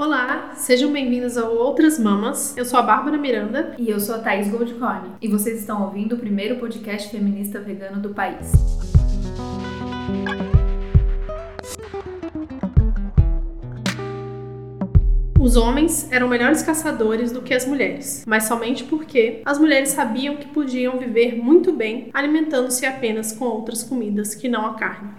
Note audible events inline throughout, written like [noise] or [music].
Olá, sejam bem-vindos ao Outras Mamas. Eu sou a Bárbara Miranda. E eu sou a Thaís Goldcorn. E vocês estão ouvindo o primeiro podcast feminista vegano do país. Os homens eram melhores caçadores do que as mulheres, mas somente porque as mulheres sabiam que podiam viver muito bem alimentando-se apenas com outras comidas que não a carne.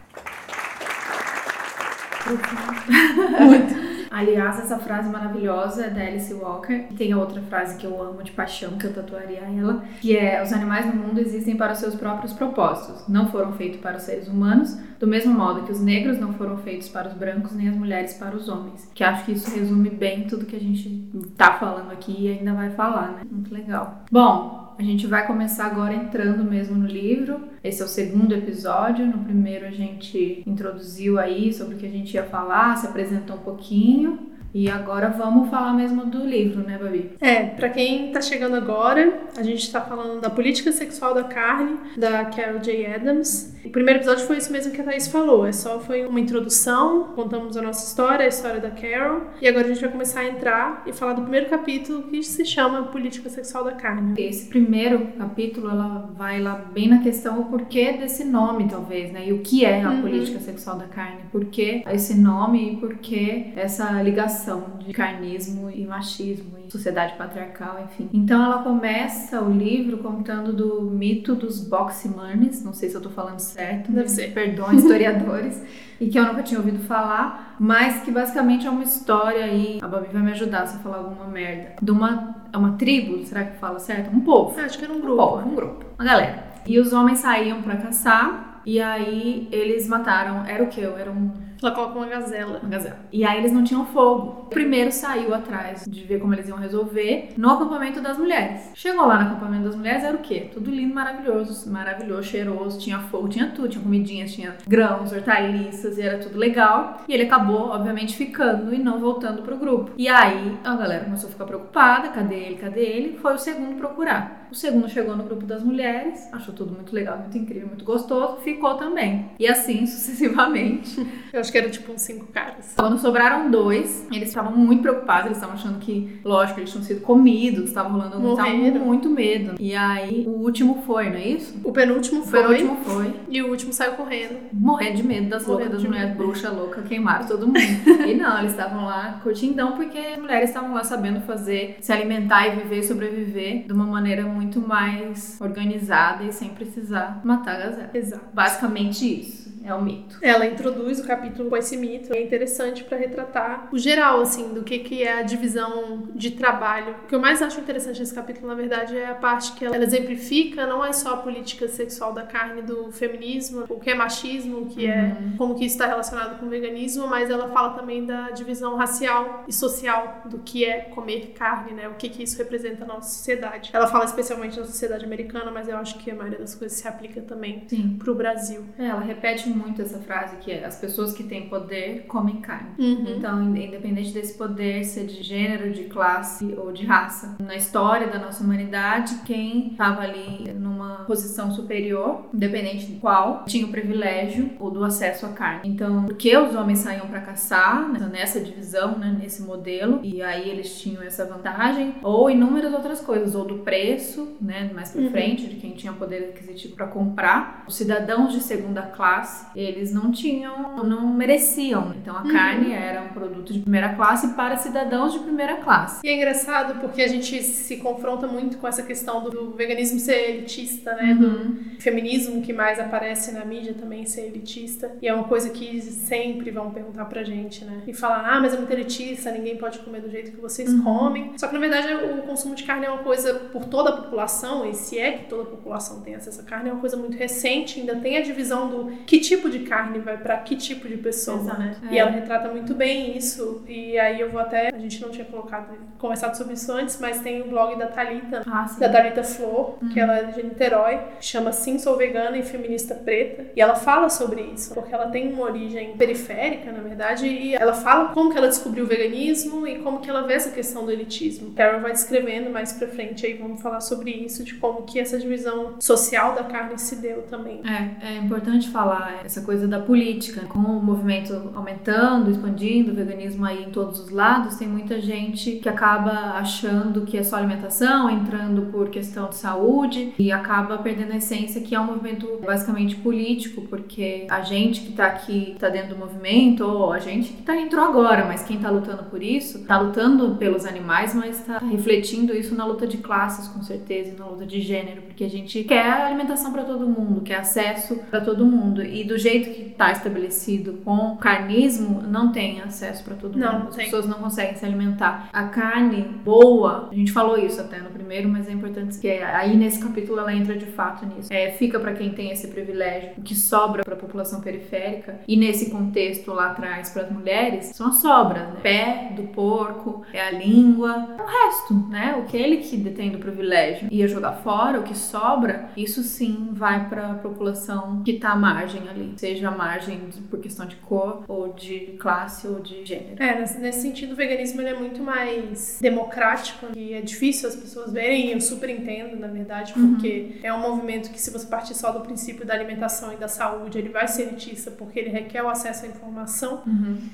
Muito. Aliás, essa frase maravilhosa é da Alice Walker. Tem outra frase que eu amo de paixão, que eu tatuaria ela, que é: Os animais no mundo existem para os seus próprios propósitos, não foram feitos para os seres humanos, do mesmo modo que os negros não foram feitos para os brancos, nem as mulheres para os homens. Que acho que isso resume bem tudo que a gente tá falando aqui e ainda vai falar, né? Muito legal. Bom, a gente vai começar agora entrando mesmo no livro. Esse é o segundo episódio. No primeiro a gente introduziu aí sobre o que a gente ia falar, se apresentou um pouquinho. E agora vamos falar mesmo do livro, né, Babi? É, para quem tá chegando agora, a gente tá falando da política sexual da carne, da Carol J. Adams. O primeiro episódio foi isso mesmo que a Thaís falou, é só foi uma introdução, contamos a nossa história, a história da Carol, e agora a gente vai começar a entrar e falar do primeiro capítulo que se chama Política Sexual da Carne. Esse primeiro capítulo, ela vai lá bem na questão o porquê desse nome, talvez, né? E o que é a uhum. política sexual da carne, por que esse nome e por que essa ligação de carnismo e machismo e sociedade patriarcal, enfim. Então ela começa o livro contando do mito dos boximanes, não sei se eu tô falando certo, deve ser. [laughs] Perdão, historiadores, e que eu nunca tinha ouvido falar, mas que basicamente é uma história aí, a Babi vai me ajudar se eu falar alguma merda, de uma, é uma tribo, será que fala certo? Um povo. acho que era um grupo. Um povo, um grupo, uma galera. E os homens saíam para caçar, e aí eles mataram, era o que? Era um ela coloca uma gazela. Uma gazela. E aí eles não tinham fogo. O primeiro saiu atrás de ver como eles iam resolver no acampamento das mulheres. Chegou lá no acampamento das mulheres, era o quê? Tudo lindo, maravilhoso, maravilhoso, cheiroso, tinha fogo, tinha tudo, tinha comidinhas, tinha grãos, hortaliças, e era tudo legal. E ele acabou, obviamente, ficando e não voltando pro grupo. E aí a galera começou a ficar preocupada: cadê ele, cadê ele? Foi o segundo procurar. O segundo chegou no grupo das mulheres, achou tudo muito legal, muito incrível, muito gostoso, ficou também. E assim [laughs] sucessivamente. Eu acho que era tipo uns cinco caras. Quando sobraram dois, eles estavam muito preocupados, eles estavam achando que, lógico, eles tinham sido comidos, estava rolando estavam muito medo. E aí o último foi, não é isso? O penúltimo foi. O penúltimo foi. E o último saiu correndo. Morrendo de medo das loucas, das mulheres bruxas loucas, queimaram todo mundo. [laughs] e não, eles estavam lá curtindão porque as mulheres estavam lá sabendo fazer, se alimentar e viver e sobreviver de uma maneira muito mais organizada e sem precisar matar a gazela. Exato. Basicamente isso é o mito. Ela introduz o capítulo com esse mito. É interessante para retratar o geral, assim, do que, que é a divisão de trabalho. O que eu mais acho interessante nesse capítulo, na verdade, é a parte que ela exemplifica não é só a política sexual da carne do feminismo, o que é machismo, o que é uhum. como que isso está relacionado com o veganismo, mas ela fala também da divisão racial e social do que é comer carne, né? O que, que isso representa na nossa sociedade. Ela fala especialmente na sociedade americana, mas eu acho que a maioria das coisas se aplica também para o Brasil. É, ela repete muito essa frase que é as pessoas que têm poder comem carne. Uhum. Então, independente desse poder ser de gênero, de classe ou de raça, na história da nossa humanidade, quem estava ali numa posição superior, independente de qual, tinha o privilégio ou do acesso à carne. Então, porque os homens saíam para caçar né, nessa divisão, né, nesse modelo, e aí eles tinham essa vantagem, ou inúmeras outras coisas, ou do preço, né, mais para uhum. frente, de quem tinha poder aquisitivo para comprar. Os cidadãos de segunda classe eles não tinham, não mereciam. Então a uhum. carne era um produto de primeira classe para cidadãos de primeira classe. E é engraçado porque a gente se confronta muito com essa questão do veganismo ser elitista, né? Uhum. Do feminismo que mais aparece na mídia também ser elitista. E é uma coisa que sempre vão perguntar pra gente, né? E falar, ah, mas é muito elitista, ninguém pode comer do jeito que vocês uhum. comem. Só que na verdade o consumo de carne é uma coisa por toda a população, e se é que toda a população tem acesso à carne, é uma coisa muito recente, ainda tem a divisão do que tipo de carne vai para que tipo de pessoa, Exato. né? É. E ela retrata muito bem isso. E aí eu vou até. A gente não tinha colocado, conversado sobre isso antes, mas tem o blog da Talita, ah, da Talita Flor, uhum. que ela é de Niterói, chama Sim Sou Vegana e Feminista Preta. E ela fala sobre isso, porque ela tem uma origem periférica, na verdade, e ela fala como que ela descobriu o veganismo e como que ela vê essa questão do elitismo. Carol vai descrevendo mais pra frente aí, vamos falar sobre isso, de como que essa divisão social da carne se deu também. É, é importante falar essa coisa da política. Com o movimento aumentando, expandindo, o veganismo aí em todos os lados, tem muita gente que acaba achando que é só alimentação, entrando por questão de saúde e acaba perdendo a essência que é um movimento basicamente político, porque a gente que tá aqui, tá dentro do movimento, ou a gente que tá entrou agora, mas quem tá lutando por isso, tá lutando pelos animais, mas tá refletindo isso na luta de classes, com certeza, e na luta de gênero, porque a gente quer alimentação para todo mundo, quer acesso para todo mundo. E do jeito que tá estabelecido com carnismo, não tem acesso para todo Não, mundo. As tem. pessoas não conseguem se alimentar. A carne boa, a gente falou isso até no primeiro, mas é importante que aí nesse capítulo ela entra de fato nisso. É, fica para quem tem esse privilégio, o que sobra para a população periférica e nesse contexto lá atrás para as mulheres são as sobras, né? Pé do porco, é a língua, é o resto, né? O que ele que detém do privilégio ia jogar fora, o que sobra, isso sim vai para a população que tá à margem ali, seja a margem por questão de cor ou de classe ou de gênero. É, nesse, sentido, o veganismo é muito mais democrático e é difícil as pessoas verem, e eu super entendo, na verdade, porque é um movimento que, se você partir só do princípio da alimentação e da saúde, ele vai ser elitista porque ele requer o acesso à informação,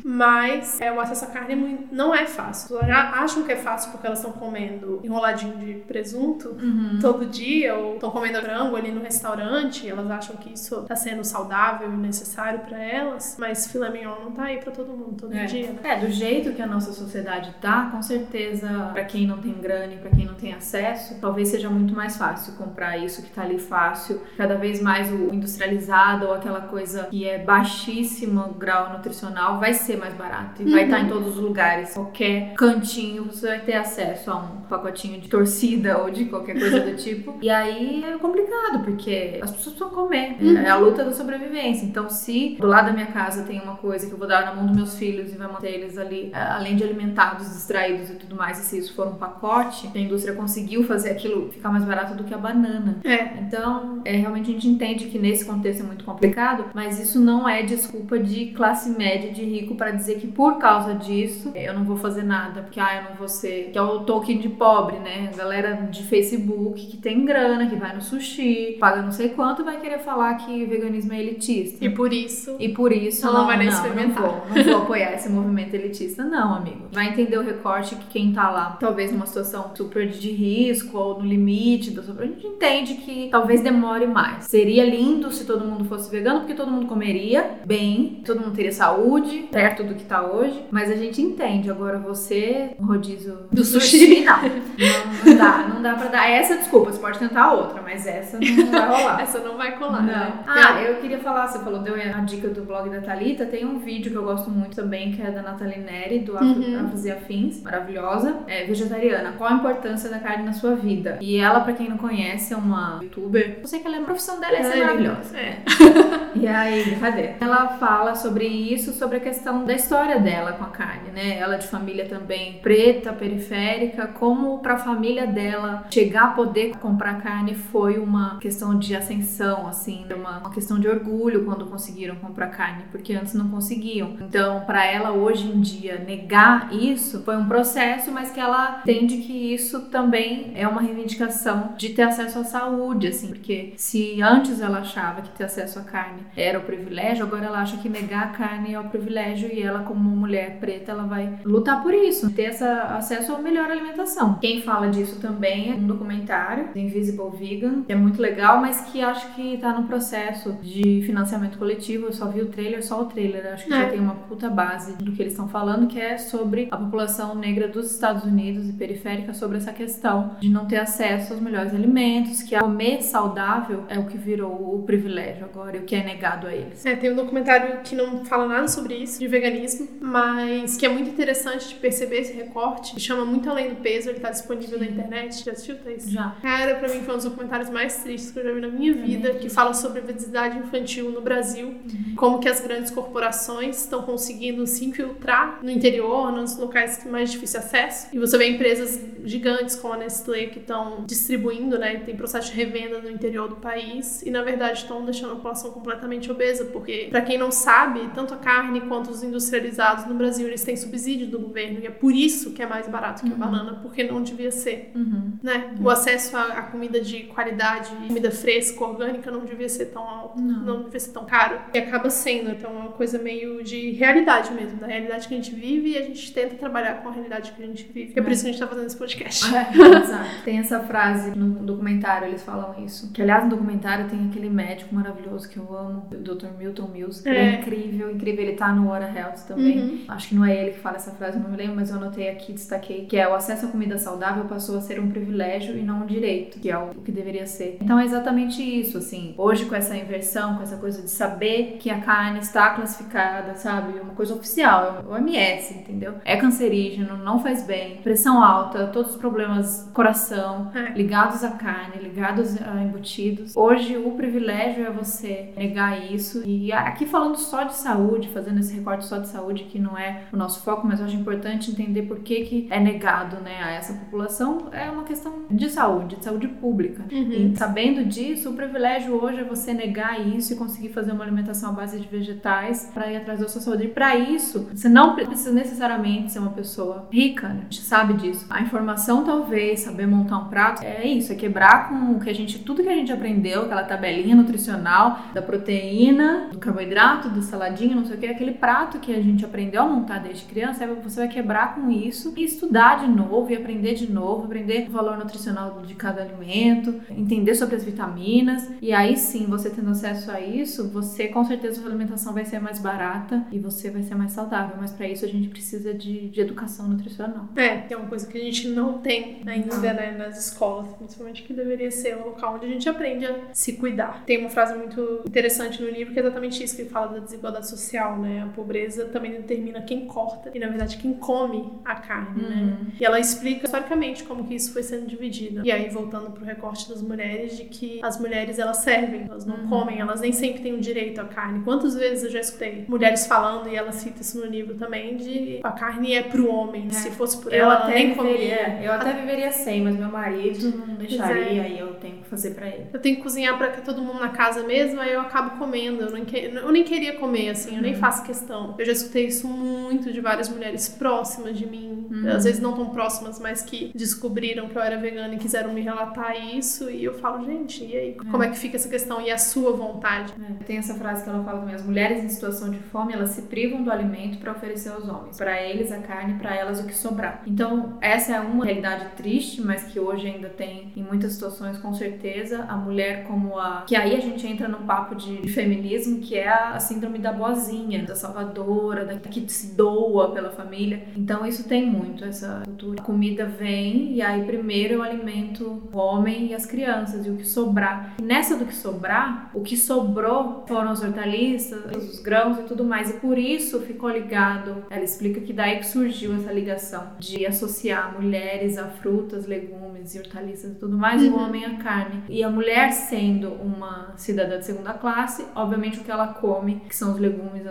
mas é, o acesso à carne é não é fácil. Elas acham que é fácil porque elas estão comendo enroladinho de presunto todo dia, ou estão comendo frango ali no restaurante, elas acham que isso está sendo saudável e necessário para elas, mas filé mignon não tá aí para todo mundo todo É. dia, né? É, do jeito que a nossa sociedade tá, com certeza, pra quem não tem grana e pra quem não tem acesso, talvez seja muito mais fácil comprar isso que tá ali fácil. Cada vez mais o industrializado ou aquela coisa que é baixíssimo grau nutricional vai ser mais barato e vai estar em todos os lugares. Qualquer cantinho você vai ter acesso a um pacotinho de torcida ou de qualquer coisa do [laughs] tipo. E aí é complicado, porque as pessoas precisam comer. É a luta da sobrevivência. Então, se do lado da minha casa tem uma coisa que eu vou dar na mão dos meus filhos e vai manter eles ali, eh, além de alimentados, distraídos e tudo mais, e se isso for um pacote, a indústria conseguiu fazer aquilo ficar mais barato do que a banana. É, Então, é, realmente a gente entende que nesse contexto é muito complicado, mas isso não é desculpa de classe média, de rico, para dizer que por causa disso eu não vou fazer nada, porque ah, eu não vou ser. Que é o token de pobre, né? A galera de Facebook que tem grana, que vai no sushi, paga não sei quanto, vai querer falar que veganismo é elitista. E por isso E por isso Ela não vai nem não, experimentar. Não vou, não vou apoiar esse movimento elitista, não, amigo. Vai entender o recorte que quem tá lá, talvez numa situação super de risco ou no limite sua. A gente entende que talvez demore mais. Seria lindo se todo mundo fosse vegano, porque todo mundo comeria bem, todo mundo teria saúde, perto do que tá hoje. Mas a gente entende. Agora você, um rodízio Do sushi. não. não. Não dá, não dá pra dar. Essa desculpa, você pode tentar outra, mas essa não vai rolar. [laughs] essa não vai colar, Não. né? Ah, eu queria falar, você falou, deu a dica do blog da Thalita, tem um vídeo que eu gosto muito também, que é da Nathalie Neri, do Uhum. Afros e Afins, maravilhosa, é vegetariana. Qual a importância da carne na sua vida? E ela, pra quem não conhece, é uma youtuber. Eu sei que ela é a profissão dela é ser É, maravilhosa. É. [laughs] E aí, cadê? Ela fala sobre isso, sobre a questão da história dela com a carne, né? Ela de família também preta, periférica, como pra família dela chegar a poder comprar carne foi uma questão de ascensão, assim, uma, uma questão de orgulho quando conseguiram comprar carne, porque antes não conseguiam. Então, pra ela hoje em dia negar isso foi um processo, mas que ela entende que isso também é uma reivindicação de ter acesso à saúde, assim, porque se antes ela achava que ter acesso à carne era o privilégio, agora ela acha que negar a carne é o privilégio e ela, como mulher preta, ela vai lutar por isso, ter essa, acesso a melhor alimentação. Quem fala disso também é um documentário, Invisible Vegan, que é muito legal, mas que acho que tá no processo de financiamento coletivo. Eu só vi o trailer, só o trailer, acho que É. já tem uma puta base do que eles estão falando, que é sobre a população negra dos Estados Unidos e periférica, sobre essa questão de não ter acesso aos melhores alimentos, que comer saudável é o que virou o privilégio agora e o que é negado a eles. É, tem um documentário que não fala nada sobre isso, de veganismo, mas que é muito interessante de perceber esse recorte. que Chama Muito Além do Peso, ele tá disponível na internet. Já assistiu, Thaís? Já. Cara, pra mim foi um dos documentários mais tristes que eu já vi na minha vida, que fala sobre a obesidade infantil no Brasil, como que as grandes corporações estão conseguindo se infiltrar no interior, nos locais que mais difícil acesso. E você vê empresas gigantes como a Nestlé que estão distribuindo, né, tem processo de revenda no interior do país e na verdade estão deixando a população completamente obesa, porque pra quem não sabe, tanto a carne quanto os industrializados no Brasil, eles têm subsídio do governo e é por isso que é mais barato que a banana, porque não devia ser Uhum. né? O acesso à, à comida de qualidade, comida fresca, orgânica, não devia ser tão alto. Não. Não, deveria ser tão caro. E acaba sendo, então é uma coisa meio de realidade mesmo, da realidade que a gente vive e a gente tenta trabalhar com a realidade que a gente vive. É por isso que a gente tá fazendo esse podcast. É, exato. [laughs] Tem essa frase no documentário, eles falam isso. Que aliás, no documentário tem aquele médico maravilhoso que eu amo, o Dr. Milton Mills. É. é incrível, incrível. Ele tá no Water Health também. Uhum. Acho que não é ele que fala essa frase, não me lembro, mas eu anotei aqui, destaquei, que é o acesso à comida saudável passou a ser um privilégio e não um direito, que é o que deveria ser. Então é exatamente isso, assim. Hoje com essa inversão, com essa coisa de saber que a carne está classificada, sabe? Uma coisa oficial, é o OMS, entendeu? É cancerígeno, não faz bem, pressão alta, todos os problemas coração é. ligados à carne, ligados a embutidos. Hoje o privilégio é você negar isso e aqui falando só de saúde, fazendo esse recorte só de saúde que não é o nosso foco, mas eu acho importante entender por que, que é negado, né, a essa população. É uma questão de saúde, de saúde pública. Uhum. E sabendo disso, o privilégio hoje é você negar isso e conseguir fazer uma alimentação à base de vegetais para ir atrás da sua saúde. E para isso, você não precisa necessariamente ser uma pessoa rica, né? a gente sabe disso. A informação, talvez, saber montar um prato, é isso, é quebrar com o que a gente, tudo que a gente aprendeu, aquela tabelinha nutricional da proteína, do carboidrato, do saladinho, não sei o que, aquele prato que a gente aprendeu a montar desde criança, você vai quebrar com isso e estudar de novo e aprender de novo, aprender o valor nutricional de cada alimento, entender sobre as vitaminas. E aí sim, você tendo acesso a isso, você com certeza a sua alimentação vai ser mais barata e você vai ser mais saudável. Mas para isso a gente precisa de, de educação nutricional. É, que é uma coisa que a gente não tem ainda né, nas escolas, principalmente que deveria ser o local onde a gente aprende a se cuidar. Tem uma frase muito interessante no livro que é exatamente isso que fala da desigualdade social, né? A pobreza também determina quem corta e na verdade quem come a carne, né? uhum. né? E ela explica historicamente como que isso foi sendo dividido. E aí voltando pro recorte das mulheres de que as mulheres elas servem, elas não uhum. comem, elas nem sempre têm o direito à carne. Quantas vezes eu já escutei mulheres falando e ela cita isso no livro também de a carne é pro homem, é. se fosse por ela, ela nem comeria. Eu até viveria sem, mas meu marido não deixaria é. e eu tenho que fazer para ele. Eu tenho que cozinhar para todo mundo na casa mesmo, aí eu acabo comendo. Eu, que... eu nem queria comer assim, eu nem uhum. faço questão. Eu já escutei isso muito de várias mulheres próximas de mim, uhum. às vezes não tão próximas, mas que descobriram que eu era vegana e quiseram me relatar isso. E eu falo, gente, e aí? É. Como é que fica essa questão? E a sua vontade? É. Tem essa frase que ela fala também: as mulheres em situação de fome, elas se privam do alimento para oferecer aos homens. Para eles, a carne, para elas, o que sobrar. Então, essa é uma realidade triste, mas que hoje ainda tem em muitas situações, com certeza, a mulher como a. Que aí a gente entra num papo de feminismo, que é a síndrome da boazinha, da salvadora, da que se doa pela família. Então, isso tem muito, essa cultura. A comida vem e aí primeiro eu alimento o homem e as crianças, e o que sobrar. E nessa do que sobrar, o que sobrou foram as hortaliças, os grãos e tudo mais. E por isso ficou ligado. Ela explica que daí que surgiu essa ligação de associar mulheres a frutas, legumes e hortaliças e tudo mais, uhum. o homem a carne. E a mulher sendo uma cidadã de segunda classe, obviamente o que ela come, que são os legumes,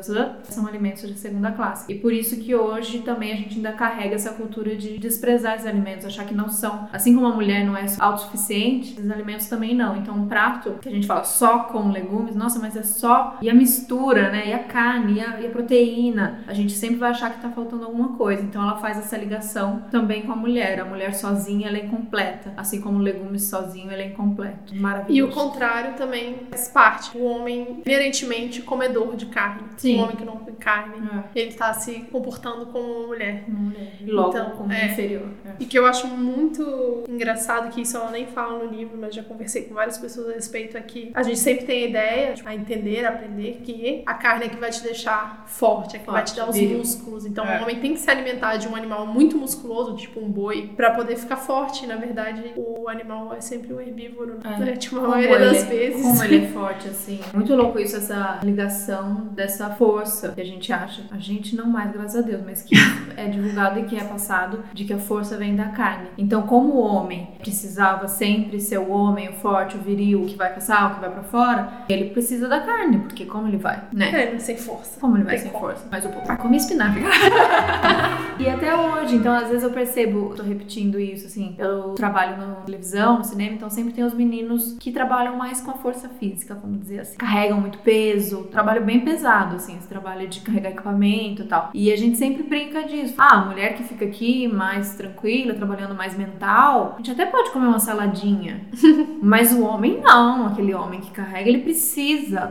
são alimentos de segunda classe. E por isso que hoje também a gente ainda carrega essa cultura de desprezar esses alimentos, achar que não são, assim como a mulher não é autossuficiente, os alimentos também não. Então, um prato que a gente fala só com legumes, nossa, mas é só. E a mistura, né? E a carne, e a, e a proteína. A gente sempre vai achar que tá faltando alguma coisa. Então, ela faz essa ligação também com a mulher. A mulher sozinha, ela é incompleta. Assim como o legume sozinho, ele é incompleto. Maravilhoso. E o contrário também faz parte. O homem, inerentemente, comedor de carne. Sim. O homem que não come carne, é. ele tá se comportando como uma mulher. Uma mulher. E logo então, como é. inferior. É. E que eu acho muito engraçado que isso ela nem fala no livro, mas já conversei com várias pessoas a respeito aqui. A gente sempre tem a ideia, tipo, a entender, a aprender que a carne é que vai te deixar forte, é que forte, vai te dar os músculos. Então, é. o homem tem que se alimentar de um animal muito musculoso, tipo um boi, para poder ficar forte. Na verdade, o animal é sempre um herbívoro, é. né? [laughs] Tipo, a maioria das é, vezes. Como ele é [laughs] forte, assim. Muito louco isso, essa ligação dessa força que a gente acha. A gente não mais, graças a Deus, mas que é divulgado e que é passado de que a força vem da carne. Então, como o homem precisava sempre ser o homem, o forte, o viril, o que vai caçar, o que vai para fora, ele precisa da carne, porque como ele vai, né? É, sem força. Como ele vai sem como. força? Mas o papai come espinafre. [laughs] E até hoje, então às vezes eu percebo, tô repetindo isso, assim, eu trabalho na televisão, no cinema, então sempre tem os meninos que trabalham mais com a força física, vamos dizer assim. Carregam muito peso, trabalho bem pesado, assim, esse trabalho de carregar equipamento e tal. E a gente sempre brinca disso. Ah, a mulher que fica aqui mais tranquila, trabalhando mais mental, a gente até pode comer uma saladinha. [laughs] mas o homem não, aquele homem que carrega, ele precisa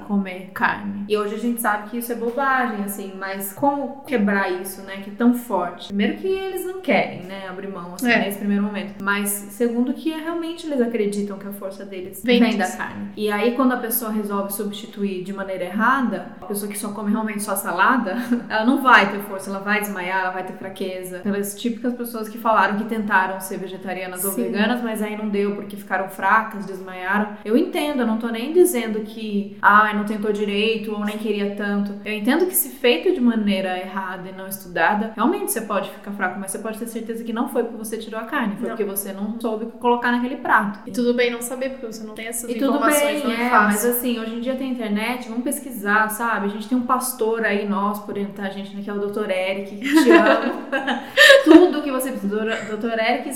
comer carne. E hoje a gente sabe que isso é bobagem, assim, mas como quebrar isso, né, que é tão forte? Primeiro que eles não querem, né, abrir mão, assim, É. nesse primeiro momento. Mas segundo que é, realmente eles acreditam que a força deles Vem vem, da carne. E aí quando a pessoa resolve substituir de maneira errada, a pessoa que só come realmente só salada, [laughs] ela não vai ter força, ela vai desmaiar, ela vai ter fraqueza. Pelas típicas pessoas que falaram que tentaram ser vegetarianas ou Sim. veganas, mas aí não deu porque ficaram fracas, desmaiaram. Eu entendo, eu não tô nem dizendo que, ah, não tentou direito ou nem queria tanto. Eu entendo que se feito de maneira errada e não estudada, realmente você pode ficar fraco, mas você pode ter certeza que não foi porque você tirou a carne, foi Não. porque você não soube colocar naquele prato. E tudo bem não saber, porque você não tem essas E tudo informações bem, não é, fácil. mas assim, hoje em dia tem internet, vamos pesquisar, sabe? A gente tem um pastor aí, nós, por orientar a gente, né, que é o Dr. Eric, que te amo. [laughs] tudo que você precisa, Dr. Eric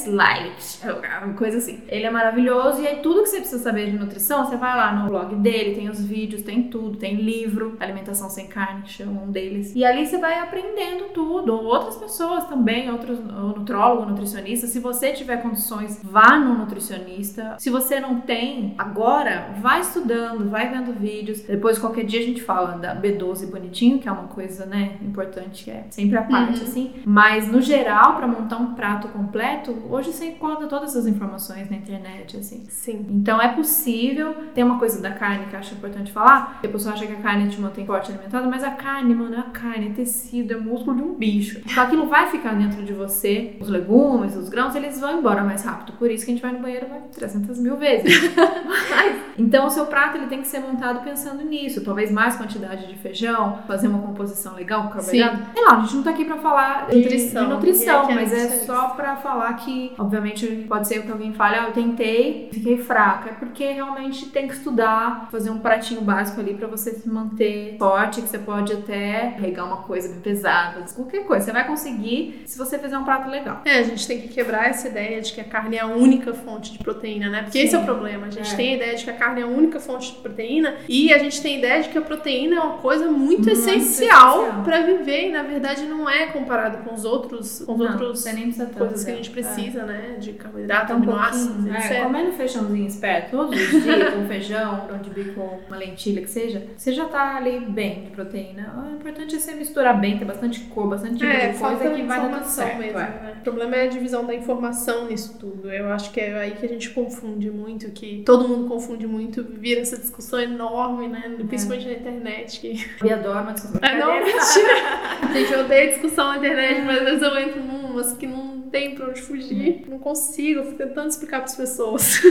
uma coisa assim. Ele é maravilhoso e aí tudo que você precisa saber de nutrição, você vai lá no blog dele, tem os vídeos, tem tudo, tem livro, Alimentação Sem Carne, que chama um deles. E ali você vai aprendendo tudo, ou outras pessoas também, outros ou nutrólogo, nutricionista. Se você tiver condições, vá no nutricionista. Se você não tem, agora vai estudando, vai vendo vídeos. Depois qualquer dia a gente fala da B12 bonitinho, que é uma coisa, né, importante, que é sempre a parte Uhum. assim. Mas no geral, para montar um prato completo, hoje você encontra todas essas informações na internet, assim. Sim. Então é possível. Tem uma coisa da carne que eu acho importante falar. que A pessoa acha que a carne te mantém forte alimentada, mas a carne, mano, é a carne, é tecido, é músculo de um bicho. Então aquilo vai ficar dentro de você. Os legumes, os grãos, eles vão embora mais rápido. Por isso que a gente vai no banheiro vai 300 mil vezes. [laughs] Mas, então o seu prato ele tem que ser montado pensando nisso. Talvez mais quantidade de feijão, fazer uma composição legal com carboidrato. Sei lá, a gente não tá aqui pra falar de Nutrição. de nutrição, é mas é só pra falar que, obviamente, pode ser que alguém fale, ah, eu tentei, fiquei fraca. É porque realmente tem que estudar, fazer um pratinho básico ali pra você se manter forte, que você pode até regar uma coisa bem pesada, qualquer coisa. Você vai conseguir se você fizer um prato legal. É, a gente tem que quebrar essa ideia de que a carne é a única fonte de proteína, né? Porque Sim. esse é o problema. A gente É. tem a ideia de que a carne é a única fonte de proteína e a gente tem a ideia de que a proteína é uma coisa muito, Muito essencial essencial. pra viver e na verdade não é comparado com os outros, com os Não, outros você nem precisa tanto coisas que a dela. gente precisa, né? De carboidrato, um aminoácidos, pouquinho, etc. é, comendo feijãozinho esperto todos os dias, com feijão, grão de bico, uma lentilha que seja, você já tá ali bem de proteína. O importante é você misturar bem, ter bastante cor, bastante tipo É, de coisa que vai dar tudo certo. mesmo, é. né? O problema é a divisão da informação nisso tudo. Eu acho que é aí que a gente confunde muito, que todo mundo confunde muito, vira essa discussão enorme, né? Principalmente na internet. Que... [laughs] Eu adoro uma discussão. Ah, [laughs] não, [laughs] mentira! Gente, eu odeio discussão na internet, mas às vezes eu entro numas que não tem pra onde fugir. Não consigo, eu fico tentando explicar pras pessoas.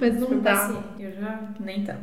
mas não dá. paciente, Eu já nem tanto.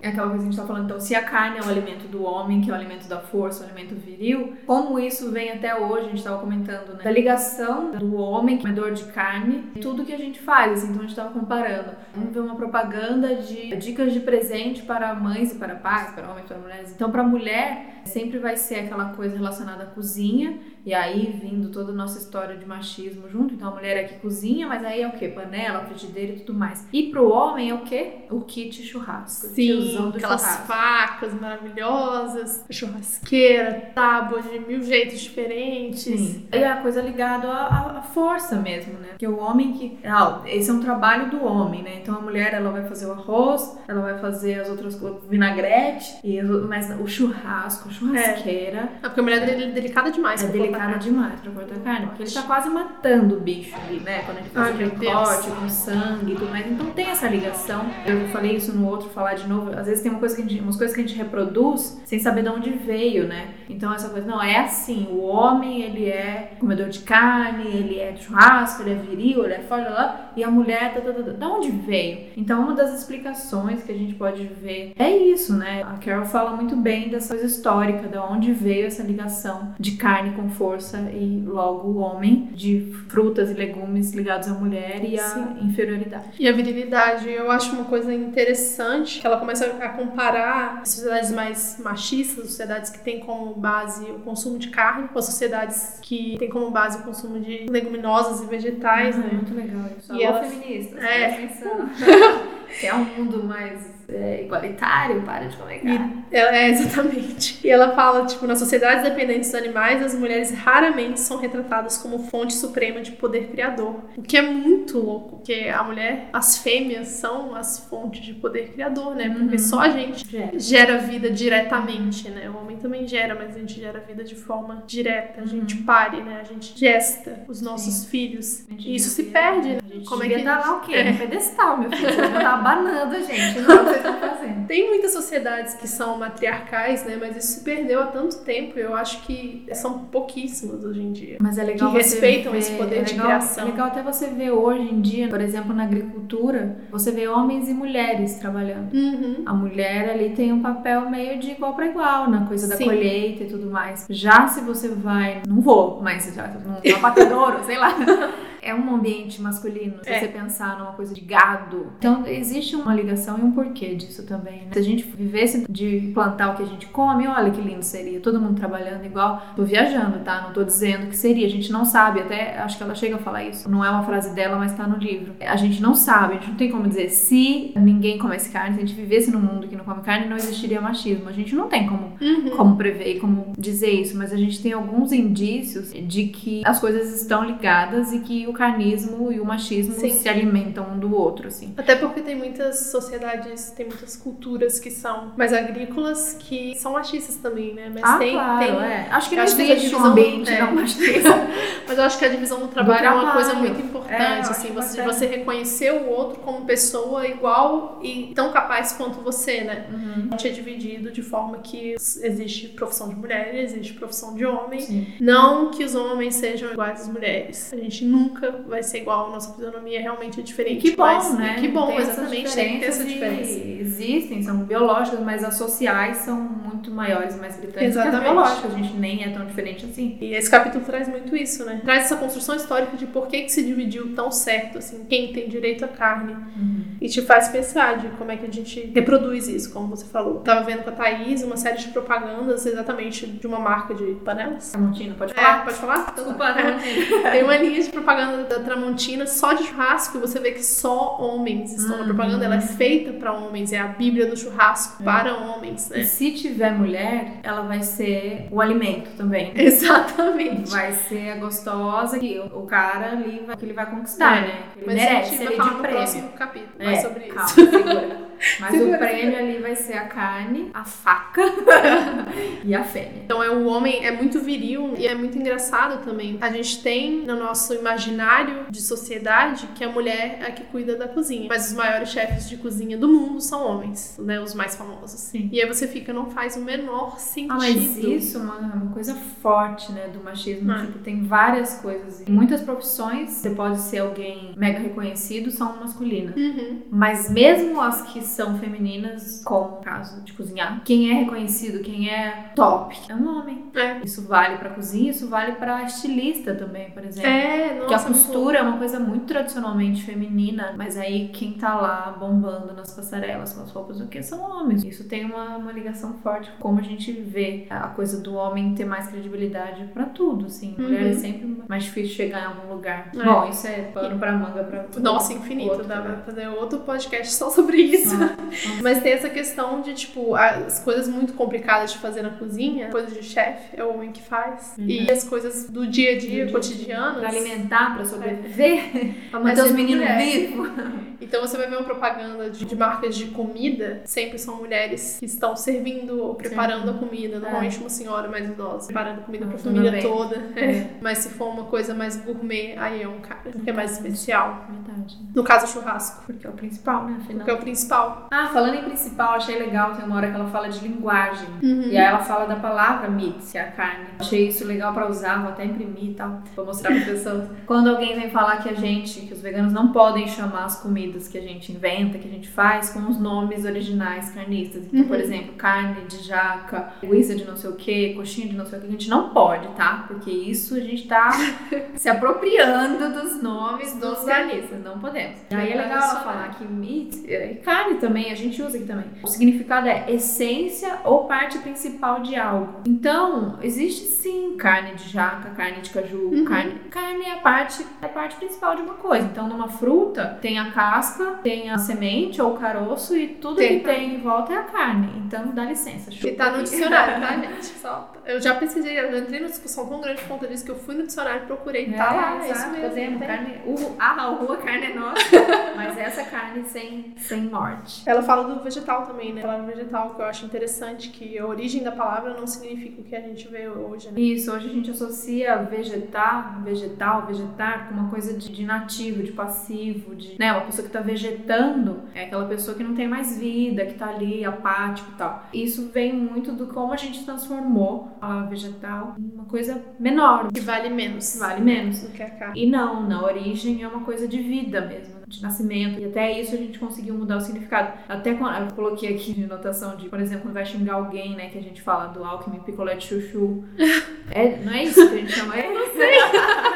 É aquela coisa que a gente tá falando. Então, se a carne é o alimento do homem, que é o alimento da força, o alimento viril, como isso vem até hoje, a gente tava comentando, né? Da ligação do homem, comedor de carne, tudo que a gente faz, assim, então a gente tava comparando. Vamos ver uma propaganda de dicas de presente para mães e para pais, para homens e para mulheres. Então, para mulher, sempre vai ser aquela coisa relacionada à cozinha, e aí vindo toda a nossa história de machismo junto. Então, a mulher é que cozinha, mas aí é o quê? Panela, frigideira e tudo mais. E pro homem é o quê? O kit churrasco. tiozão Do aquelas churrasco. facas maravilhosas, churrasqueira, tábua de mil jeitos diferentes. Sim. E a coisa ligada à, à- força mesmo, né? Porque o homem que. Ah, esse é um trabalho do homem, né? Então a mulher ela vai fazer o arroz, ela vai fazer as outras coisas, vinagrete, e, as- mas o churrasco, a churrasqueira. Ah, porque a mulher dele é delicada demais. É cortar delicada demais pra cortar carne, porque ele tá quase matando o bicho ali, né? Quando ele faz Ai, aquele meu Deus. corte com sangue e tudo mais. Então tem essa ligação. Eu falei isso no outro, falar de novo. Às vezes tem uma coisa que a gente, umas coisas que a gente reproduz sem saber de onde veio, né? Então essa coisa, não, é assim. O homem, ele é comedor de carne, ele é de churrasco, ele é viril, ele é forte, lá, e a mulher, tá, tá, tá, tá. da onde veio? Então uma das explicações que a gente pode ver é isso, né? A Carol fala muito bem dessa coisa histórica, de onde veio essa ligação de carne com força e logo o homem, de frutas e legumes ligados à mulher e à Sim. inferioridade. E a virilidade, eu acho uma coisa interessante que ela começa começa a comparar sociedades mais machistas, sociedades que têm como base o consumo de carne, com as sociedades que têm como base o consumo de leguminosas e vegetais, ah, né? Muito legal isso. E Alô, ela- feministas, É. [laughs] Quer um mundo mais é, igualitário? Para de comer carne. Ela, é, exatamente. E ela fala, tipo, nas sociedades dependentes dos animais, as mulheres raramente são retratadas como fonte suprema de poder criador. O que é muito louco, porque a mulher, as fêmeas são as fontes de poder criador, né? Porque Uhum. só a gente Gera. gera vida diretamente, né? O homem também gera, mas a gente gera vida de forma direta. A gente pare, né? A gente gesta os nossos filhos. A gente E isso se perde, né? A gente Como é que estar lá o quê? É. Pedestal, meu filho. [laughs] Você devia estar abanando a gente. Não é vocês [laughs] estão fazendo. Tem muitas sociedades que são matriarcais, né? Mas isso se perdeu há tanto tempo. Eu acho que são pouquíssimas hoje em dia. Mas é legal Que você respeitam ver- esse poder é de legal, criação. É legal até você ver hoje em dia, por exemplo, na agricultura, você vê homens e mulheres trabalhando. Uhum. A mulher ali tem um papel meio de igual para igual na coisa da Sim. colheita e tudo mais. Já se você vai, não vou, mas já num abatedouro, [laughs] sei lá. É um ambiente masculino, se É. você pensar numa coisa de gado. Então, existe uma ligação e um porquê disso também, né? Se a gente vivesse de plantar o que a gente come, olha que lindo seria. Todo mundo trabalhando igual. Tô viajando, tá? Não tô dizendo que seria. A gente não sabe. Até acho que ela chega a falar isso. Não é uma frase dela, mas tá no livro. A gente não sabe. A gente não tem como dizer se ninguém comesse carne, se a gente vivesse num mundo que não come carne, não existiria machismo. A gente não tem como Uhum. como prever e como dizer isso, mas a gente tem alguns indícios de que as coisas estão ligadas e que o carnismo e o machismo Sim. se alimentam um do outro, assim. Até porque tem muitas sociedades, tem muitas culturas que são mais agrícolas que são machistas também, né? Mas ah, tem, claro, tem é. Acho que não acho que existe um divisão- ambiente é. não machista. [laughs] Mas eu acho que a divisão do trabalho, é uma trabalho. coisa muito É, importante, acho assim, você, você reconhecer o outro como pessoa igual e tão capaz quanto você, né? Uhum. A gente é dividido de forma que existe profissão de mulher existe profissão de homem. Sim. Não que os homens sejam iguais às mulheres. A gente nunca vai ser igual, nossa fisionomia realmente é E diferente. que bom, mas, né? Que bom, Tem exatamente, tem que ter essa diferença. e Existem, são biológicas, mas as sociais são muito maiores e mais gritantes do que as Exatamente. biológicas. A gente nem é tão diferente assim. E esse capítulo traz muito isso, né? Traz essa construção histórica de por que, que se dividiu tão certo, assim, quem tem direito à carne. E te faz pensar de como é que a gente reproduz isso, como você falou. Tava vendo com a Thaís uma série de propagandas exatamente de uma marca de panelas. Tramontina, pode É, falar? pode falar? Desculpa, [laughs] Tramontina. Tem uma linha de propaganda da Tramontina só de churrasco e você vê que só homens estão na Uhum. propaganda. Ela é feita para homens, é a Bíblia do churrasco para homens, E né? se tiver mulher, ela vai ser o alimento também. [laughs] Exatamente. Vai ser a gostosa que o cara ali vai, que ele vai conquistar, É, né? Ele Mas a merece, gente ele vai é falar no prêmio. próximo capítulo É, mais sobre calma, isso. segura. [laughs] Mas o prêmio ali vai ser a carne, a faca [laughs] e a fêmea. Então é o homem é muito viril e é muito engraçado também. A gente tem no nosso imaginário de sociedade que a mulher é a que cuida da cozinha, mas os maiores chefes de cozinha do mundo são homens, né? Os mais famosos. Sim. E aí você fica, não faz o menor sentido. Ah, mas isso é uma, uma coisa forte, né, do machismo. Ah. Tipo, tem várias coisas. Em muitas profissões, você pode ser alguém mega reconhecido, são masculinas. Uhum. Mas mesmo as que são femininas, como o caso de cozinhar, quem é reconhecido, quem é top, é um homem. É. Isso vale pra cozinha, isso vale pra estilista também, por exemplo. É, nossa, Porque a costura é uma coisa muito tradicionalmente feminina, mas aí quem tá lá bombando nas passarelas com as roupas do que são homens. Isso tem uma, uma ligação forte com como a gente vê a coisa do homem ter mais credibilidade pra tudo, assim. Mulher Uhum. é sempre mais difícil chegar em algum lugar. É. Bom, isso é pano pra manga pra Nossa, infinito. outro, Dá pra fazer outro podcast só sobre isso. [laughs] Mas tem essa questão de, tipo, as coisas muito complicadas de fazer na cozinha, coisas de chefe, é o homem que faz. E as coisas do dia a dia, cotidianas. Pra alimentar, pra sobreviver, [laughs] pra Mas manter os é meninos vivos. [laughs] Então você vai ver uma propaganda de, de marcas de comida, sempre são mulheres que estão servindo ou preparando a comida. Normalmente uma senhora mais idosa, preparando comida Ah, pra família bem. toda. É. Mas se for uma coisa mais gourmet, aí é um cara que é mais especial. Verdade. No caso, churrasco, Porque é o principal, né? Afinal. que é o principal. Ah, falando em principal, achei legal, tem uma hora que ela fala de linguagem. Uhum. E aí ela fala da palavra meat, que é a carne. Achei isso legal pra usar, vou até imprimir e tal, pra mostrar pra pessoas. [laughs] Quando alguém vem falar que a gente, que os veganos não podem chamar as comidas que a gente inventa, que a gente faz, com os nomes originais carnistas. Então, Uhum. por exemplo, carne de jaca, linguiça de não sei o que, coxinha de não sei o que, a gente não pode, tá? Porque isso a gente tá [laughs] se apropriando dos nomes dos carnistas, não podemos. E aí é legal ela falar que meat é carne também, a gente usa aqui também. O significado é essência ou parte principal de algo. Então, existe sim carne de jaca, carne de caju, uhum. carne. Carne é a parte, é a parte principal de uma coisa. Então, numa fruta, tem a casca, tem a semente ou o caroço e tudo tem. que tem em volta é a carne. Então, dá licença. Que tá no dicionário, tá, [laughs] gente? Só. Eu já pesquisei, eu entrei numa discussão tão grande por conta disso que eu fui no dicionário e procurei. É, tá lá, é isso mesmo. Carne, o, a rua, carne é nossa. [laughs] mas essa carne sem, sem morte. Ela fala do vegetal também, né? A palavra vegetal que eu acho interessante, que a origem da palavra não significa o que a gente vê hoje, né? Isso, hoje a gente associa vegetar, vegetal, vegetar com uma coisa de, de nativo, de passivo, de né, uma pessoa que está vegetando, é aquela pessoa que não tem mais vida, que está ali apático e tal. Isso vem muito do como a gente transformou a vegetal em uma coisa menor. Que vale menos. Vale menos. Do que a carne. E não, na origem é uma coisa de vida mesmo de nascimento. E até isso a gente conseguiu mudar o significado. Até quando eu coloquei aqui de notação de, por exemplo, quando vai xingar alguém, né? Que a gente fala do Alckmin picolé de chuchu. [laughs] É, não é isso que a gente chama? É? Não sei. [laughs]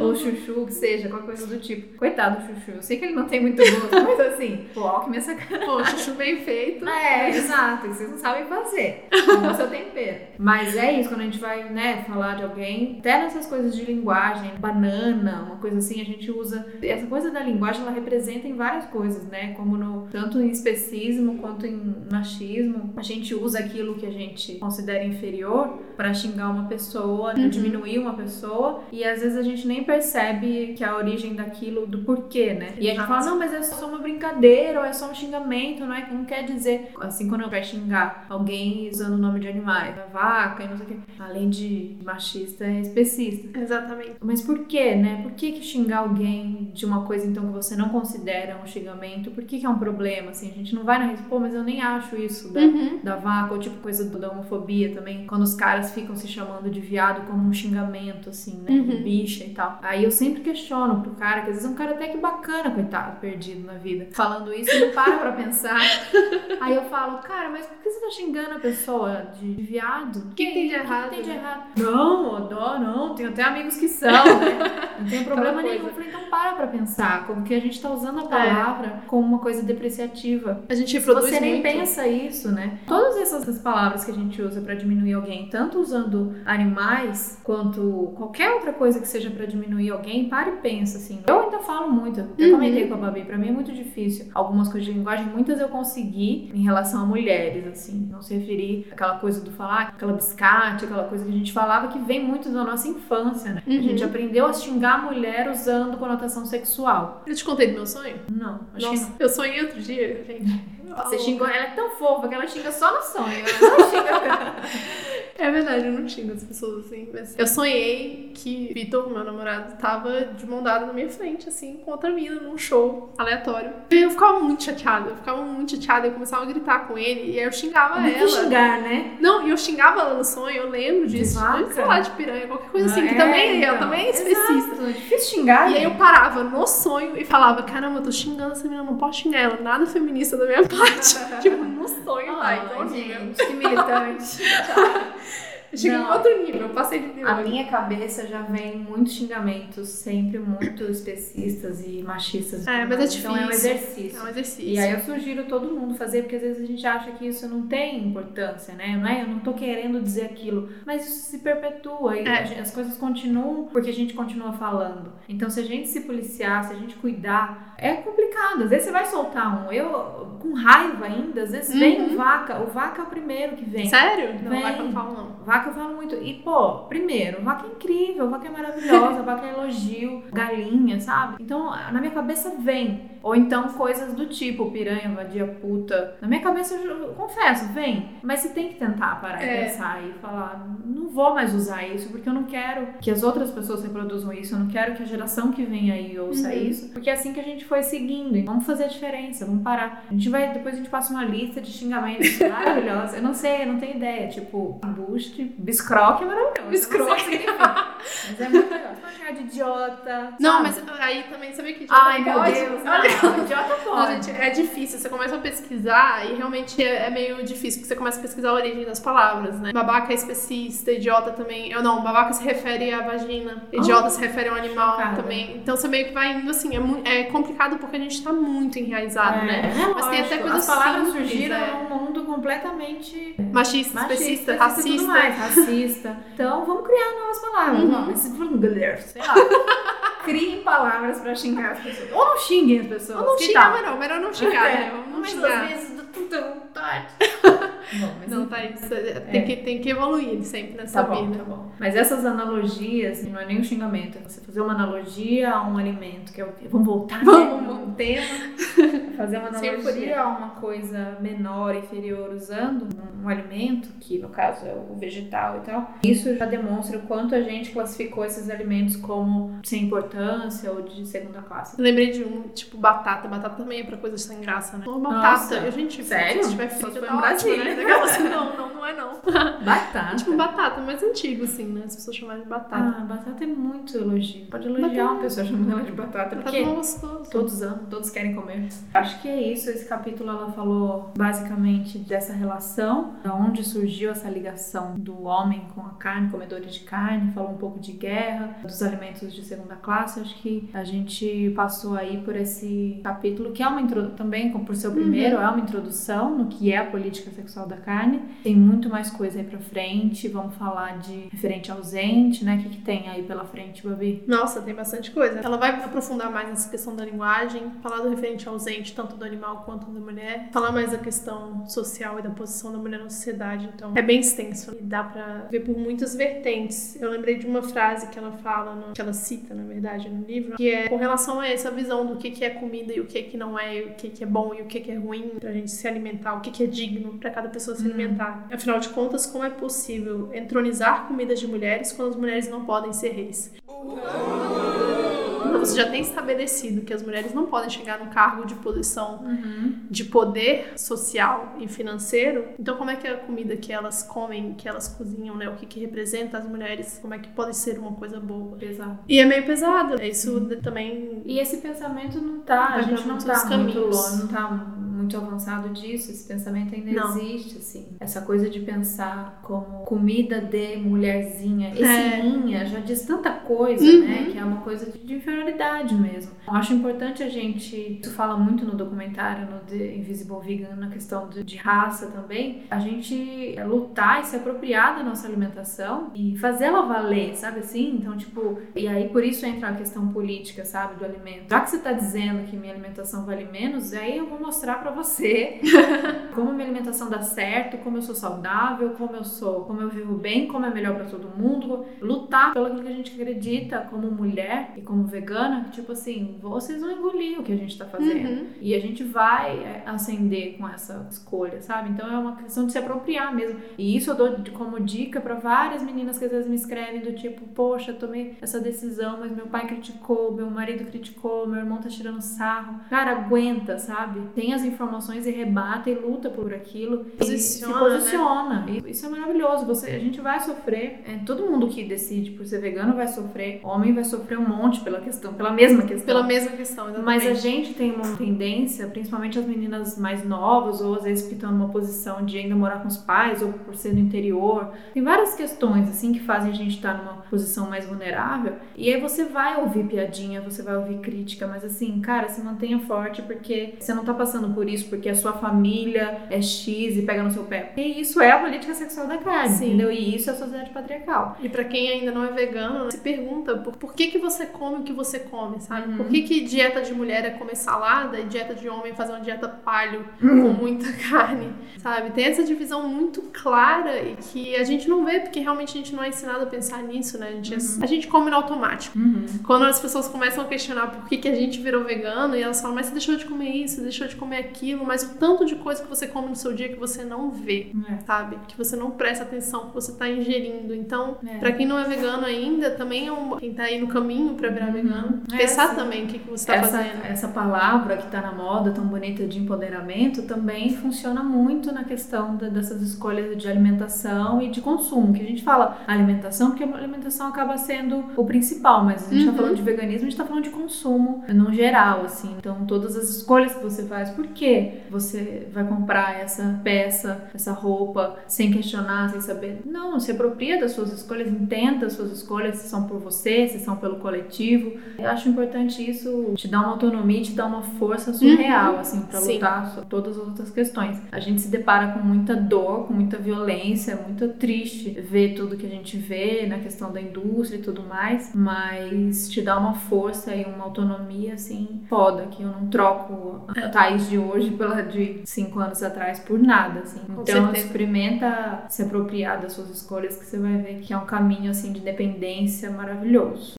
Ou chuchu, que seja, qualquer coisa do tipo. Coitado do chuchu. Eu sei que ele não tem muito gosto, mas assim, pô, Alckmin é sacanagem. [laughs] Pô, chuchu bem feito. É, exato. Que vocês não sabem fazer. Com o seu tempero. Mas é isso, quando a gente vai, né, falar de alguém, até nessas coisas de linguagem, banana, uma coisa assim, a gente usa. Essa coisa da linguagem ela representa em várias coisas, né? Como no tanto em especismo quanto em machismo, a gente usa aquilo que a gente considera inferior para xingar uma pessoa, uhum. diminuir uma pessoa, e às vezes a gente nem percebe que a origem daquilo, do porquê, né? E a gente fala, não, mas é só uma brincadeira, ou é só um xingamento, não é? Não quer dizer, assim, quando eu quero xingar alguém usando o nome de animais, vaca e não sei o quê, além de machista, é especista. Exatamente. Mas por quê, né? Por que, que xingar alguém de uma coisa então que você não considera um xingamento, por que, que é um problema? Assim, a gente não vai na pô, mas eu nem acho isso da, uhum. da vaca, ou tipo coisa da homofobia também, quando os caras ficam se chamando de viado como um xingamento, assim, né? Uhum. Bicha e tal. Aí eu sempre questiono pro cara, que às vezes é um cara até que bacana, coitado, perdido na vida. Falando isso, ele para pra pensar. [laughs] Aí eu falo, cara, mas por que você tá xingando a pessoa de, de viado? O que, que, tem de errado? que tem de errado? Não, dó, não, tenho até amigos que são, né? Não tem [laughs] problema nenhum. Eu falei, então para pra pensar, como que a gente tá usando a é. palavra é. como uma coisa depreciativa. A gente reproduz Você nem muito. pensa isso, né? Todas essas palavras que a gente usa para diminuir alguém, tanto usando animais quanto qualquer outra coisa que seja para diminuir alguém, para e pensa assim. Eu ainda falo muito, eu uhum. comentei com a Babi, para mim é muito difícil. Algumas coisas de linguagem, muitas eu consegui em relação a mulheres, assim, não se referir àquela coisa do falar, aquela biscate, aquela coisa que a gente falava que vem muito da nossa infância, né? Uhum. A gente aprendeu a xingar a mulher usando conotação sexual. Eu te contei do meu sonho? Não, Nossa, que. Eu sonhei outro dia, gente. Você xingou, ela é tão fofa que ela xinga só no sonho. Ela não xinga. [laughs] É verdade, eu não xingo as pessoas assim. Mas eu sonhei que Vitor, meu namorado, tava de mão dada na minha frente, assim, com outra mina num show aleatório. E eu ficava muito chateada, eu ficava muito chateada. Eu começava a gritar com ele e aí eu xingava muito ela. xingar, né? Não, e eu xingava ela no sonho, eu lembro disso. De sei lá, de piranha, qualquer coisa assim, que é, também então, ela também é especista. É difícil xingar. E aí eu parava no sonho e falava: caramba, eu tô xingando essa menina, não posso xingar ela, nada feminista da minha [laughs] parte. tipo, no sonho, [laughs] oh, vai, então, gente, que militante. [laughs] Cheguei em outro nível, eu passei de nível. A minha cabeça já vem muitos xingamentos, sempre muito especistas e machistas. É, mas é difícil. Então é um exercício. É um exercício. E aí eu sugiro todo mundo fazer, porque às vezes a gente acha que isso não tem importância, né? Não é, eu não tô querendo dizer aquilo. Mas isso se perpetua e é. as coisas continuam porque a gente continua falando. Então se a gente se policiar, se a gente cuidar, é Às vezes você vai soltar um. Eu, com raiva ainda, às vezes uhum. vem o vaca. O vaca é o primeiro que vem. Sério? Não, vem. vaca não falo não. Vaca vaca eu falo muito. E, pô, primeiro, vaca é incrível, vaca é maravilhosa, [laughs] vaca é elogio, galinha, sabe? Então, na minha cabeça vem. Ou então coisas do tipo piranha, vadia, puta. Na minha cabeça, eu, confesso, vem. Mas você tem que tentar parar é. e pensar e falar, não vou mais usar isso, porque eu não quero que as outras pessoas reproduzam isso, eu não quero que a geração que vem aí ouça uhum. isso. Porque é assim que a gente foi seguindo. Vamos fazer a diferença, vamos parar. A gente vai, depois a gente passa uma lista de xingamentos [laughs] maravilhosa. Eu não sei, eu não tenho ideia. Tipo, embuste, biscroque é maravilhoso. Biscroque. Mas é muito legal. De idiota. Não, sabe? mas aí também sabia que Ai, meu pode? Deus. Não, Olha, idiota [laughs] Não, pode. gente, é difícil. Você começa a pesquisar e realmente é, é meio difícil, porque você começa a pesquisar a origem das palavras, né? Babaca é especista, idiota também. Eu não, babaca se refere à vagina, idiota se refere a um animal chocada. também. Então você meio que vai indo assim. É, é complicado porque a gente tá muito enraizado, né? Mas tem até lógico. coisas As palavras simples, surgiram é. num mundo completamente Machista, machista, especista, racista. racista. Então, vamos criar novas palavras. Uhum. Não, sei lá. [laughs] Criem palavras pra xingar as pessoas. Ou não xinguem as pessoas. Ou não tal? mas não, melhor não xingar, né? Vamos não mas xingar. às vezes tanta vontade. Bom, mas Não, tá isso. Tem, que, tem que evoluir sempre nessa Tá bom, vida. tá bom. Mas essas analogias, não é nem um xingamento, é você fazer uma analogia a um alimento, que é o quê? Vamos voltar Vamos. né, no tema. [laughs] Fazer uma analogia a uma coisa menor, inferior, usando um, um alimento, que no caso é o vegetal e tal. Isso já demonstra o quanto a gente classificou esses alimentos como sem importância ou de segunda classe. Eu lembrei de um, tipo, batata. Batata também é pra coisas sem graça, né? Uma batata. Nossa. Eu, gente, Sério? se tiver frita, tá ótimo, Brasília. Daquelas- Não, não, não é não. [laughs] Batata. Tipo, batata, mas antigo, assim, né? As pessoas chamavam de batata. Ah, batata é muito elogio. Pode elogiar Batata. uma pessoa chamando ela de batata, batata é gostoso. Todos amam, todos querem comer. Acho que é isso. Esse capítulo ela falou basicamente dessa relação, da onde surgiu essa ligação do homem com a carne, comedores de carne, falou um pouco de guerra, dos alimentos de segunda classe. Acho que a gente passou aí por esse capítulo, que é uma intro... também, por ser o primeiro, é uma introdução no que é a política sexual da carne. Tem muito mais coisa aí pra frente. Vamos falar de referente ausente, né? O que, que tem aí pela frente, Babi? Nossa, tem bastante coisa. Ela vai aprofundar mais nessa questão da linguagem, falar do referente ausente, tanto do animal quanto da mulher, falar mais da questão social e da posição da mulher na sociedade. Então, é bem extenso e dá pra ver por muitas vertentes. Eu lembrei de uma frase que ela fala, no- que ela cita, na verdade, no livro, que é com relação a essa visão do que que é comida e o que que não é, o que que é bom e o que que é ruim pra gente se alimentar, o que que é digno pra cada pessoa se alimentar. Afinal de contas, como é possível entronizar comidas de mulheres quando as mulheres não podem ser reis? Então, você já tem estabelecido que as mulheres não podem chegar no cargo de posição de poder social e financeiro. Então, como é que a comida que elas comem, que elas cozinham, né? O que, que representa as mulheres, como é que pode ser uma coisa boa? Exato. E é meio pesado. Isso também. E esse pensamento não tá, a gente não tá muito longe, não tá muito avançado disso, esse pensamento ainda Não. existe, assim. Essa coisa de pensar como comida de mulherzinha. Esse É. já diz tanta coisa, Uhum. né, que é uma coisa de, de inferioridade mesmo. Eu acho importante a gente, isso fala muito no documentário, no The Invisible Vegan, na questão de, de raça também, a gente lutar e se apropriar da nossa alimentação e fazê-la valer, sabe assim? Então, tipo, e aí por isso entra a questão política, sabe, do alimento. Já que você tá dizendo que minha alimentação vale menos, aí eu vou mostrar pra você [laughs] como minha alimentação dá certo, como eu sou saudável, como eu sou, como eu vivo bem, como é melhor pra todo mundo. Lutar pelo que a gente acredita como mulher e como vegana, que, tipo assim, vocês vão engolir o que a gente tá fazendo. Uhum. E a gente vai é, ascender com essa escolha, sabe? Então é uma questão de se apropriar mesmo. E isso eu dou como dica pra várias meninas que às vezes me escrevem do tipo, poxa, tomei essa decisão, mas meu pai criticou, meu marido criticou, meu irmão tá tirando sarro. Cara, aguenta, sabe? Tem as informações e rebata e luta por aquilo. Posiciona, se posiciona. E Isso é maravilhoso. Você, a gente vai sofrer. É, todo mundo que decide por ser vegano vai sofrer. Homem vai sofrer um monte pela questão, pela mesma questão. Pela mesma questão, exatamente. Mas a gente tem uma tendência, principalmente as meninas mais novas, ou às vezes que estão numa posição de ainda morar com os pais, ou por ser no interior. Tem várias questões, assim, que fazem a gente estar numa posição mais vulnerável. E aí você vai ouvir piadinha, você vai ouvir crítica, mas assim, cara, se mantenha forte, porque você não tá passando por isso porque a sua família é X e pega no seu pé. E isso é a política sexual da carne, Sim. entendeu? E isso é a sociedade patriarcal. E pra quem ainda não é vegano, se pergunta por, por que, que você come o que você come, sabe? Uhum. Por que, que dieta de mulher é comer salada e dieta de homem é fazer uma dieta palho Uhum. [laughs] com muita carne, sabe? Tem essa divisão muito clara e que a gente não vê porque realmente a gente não é ensinado a pensar nisso, né? A gente, Uhum. a gente come no automático. Quando as pessoas começam a questionar por que, que a gente virou vegano e elas falam, mas você deixou de comer isso, você deixou de comer aquilo, mas o tanto de coisa que você come no seu dia que você não vê, É. sabe? Que você não presta atenção que você tá ingerindo. Então, É. pra quem não é vegano ainda, também é um. Quem tá aí no caminho pra virar vegano, É, pensar sim. também o que, que você tá essa, fazendo. essa palavra que tá na moda, tão bonita de empoderamento, também funciona muito na questão da- dessas escolhas de alimentação e de consumo. Que a gente fala alimentação, porque a alimentação acaba sendo o principal, mas a gente Uhum. tá falando de veganismo, a gente tá falando de consumo no geral, assim. Então, todas as escolhas que você faz, por que você vai comprar essa peça, essa roupa, sem questionar, sem saber? Não, se apropria das suas escolhas, entenda as suas escolhas, se são por você, se são pelo coletivo. Eu acho importante isso, te dar uma autonomia, te dar uma força surreal, assim, pra Sim. lutar sobre todas as outras questões. A gente se depara com muita dor, com muita violência, é muito triste ver tudo que a gente vê na questão da indústria e tudo mais, mas te dá uma força e uma autonomia, assim, foda, que eu não troco a Thaís de hoje pela de cinco anos atrás por nada, assim. Com então, certeza. experimenta se apropriar das suas escolhas que você vai ver que é um caminho, assim, de independência maravilhoso.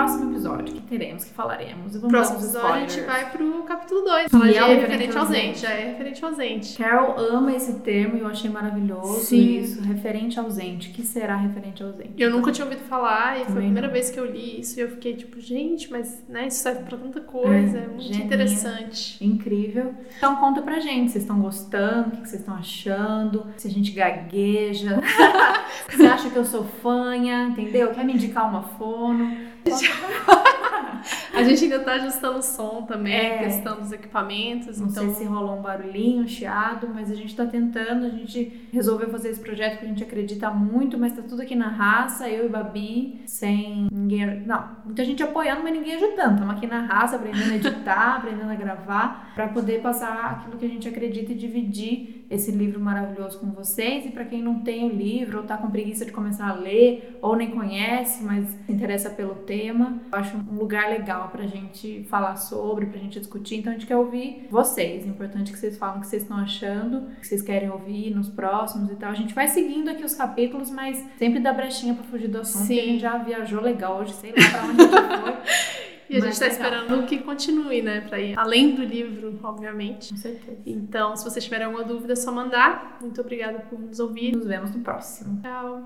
Próximo episódio que teremos, que falaremos. e No Vamos próximo episódio a gente spoilers. vai pro capítulo 2. Que Falar é de o referente ausente. é referente ausente. Carol ama esse termo e eu achei maravilhoso Sim. isso. Referente ausente. O que será referente ausente? Eu nunca tinha ouvido falar e foi a Também primeira não. vez que eu li isso e eu fiquei tipo, gente, mas né, isso serve pra tanta coisa, É, é, muito interessante. Incrível. Então conta pra gente, vocês estão gostando, o que vocês estão achando, se a gente gagueja, [laughs] você acha que eu sou fanha, entendeu? Quer me indicar uma fono? [laughs] A gente ainda tá ajustando o som também, É. testando os equipamentos, Não então sei se rolou um barulhinho, um chiado, mas a gente tá tentando, a gente resolveu fazer esse projeto que a gente acredita muito, mas tá tudo aqui na raça, eu e Babi, sem ninguém. Não, muita gente apoiando, mas ninguém ajudando. Estamos aqui na raça, aprendendo a editar, [laughs] aprendendo a gravar, para poder passar aquilo que a gente acredita e dividir esse livro maravilhoso com vocês. E para quem não tem o livro, ou tá com preguiça de começar a ler, ou nem conhece, mas se interessa pelo tema, eu acho um lugar legal pra gente falar sobre, pra gente discutir. Então a gente quer ouvir vocês. É importante que vocês falem o que vocês estão achando, o que vocês querem ouvir nos próximos e tal. A gente vai seguindo aqui os capítulos, mas sempre dá brechinha pra fugir do assunto. Sim. A gente já viajou legal hoje, sei lá pra onde a gente foi. [laughs] E a gente tá legal. esperando que continue, né? Pra ir além do livro, obviamente. Com certeza. Então, se vocês tiverem alguma dúvida, é só mandar. Muito obrigada por nos ouvir. Nos vemos no próximo. Tchau.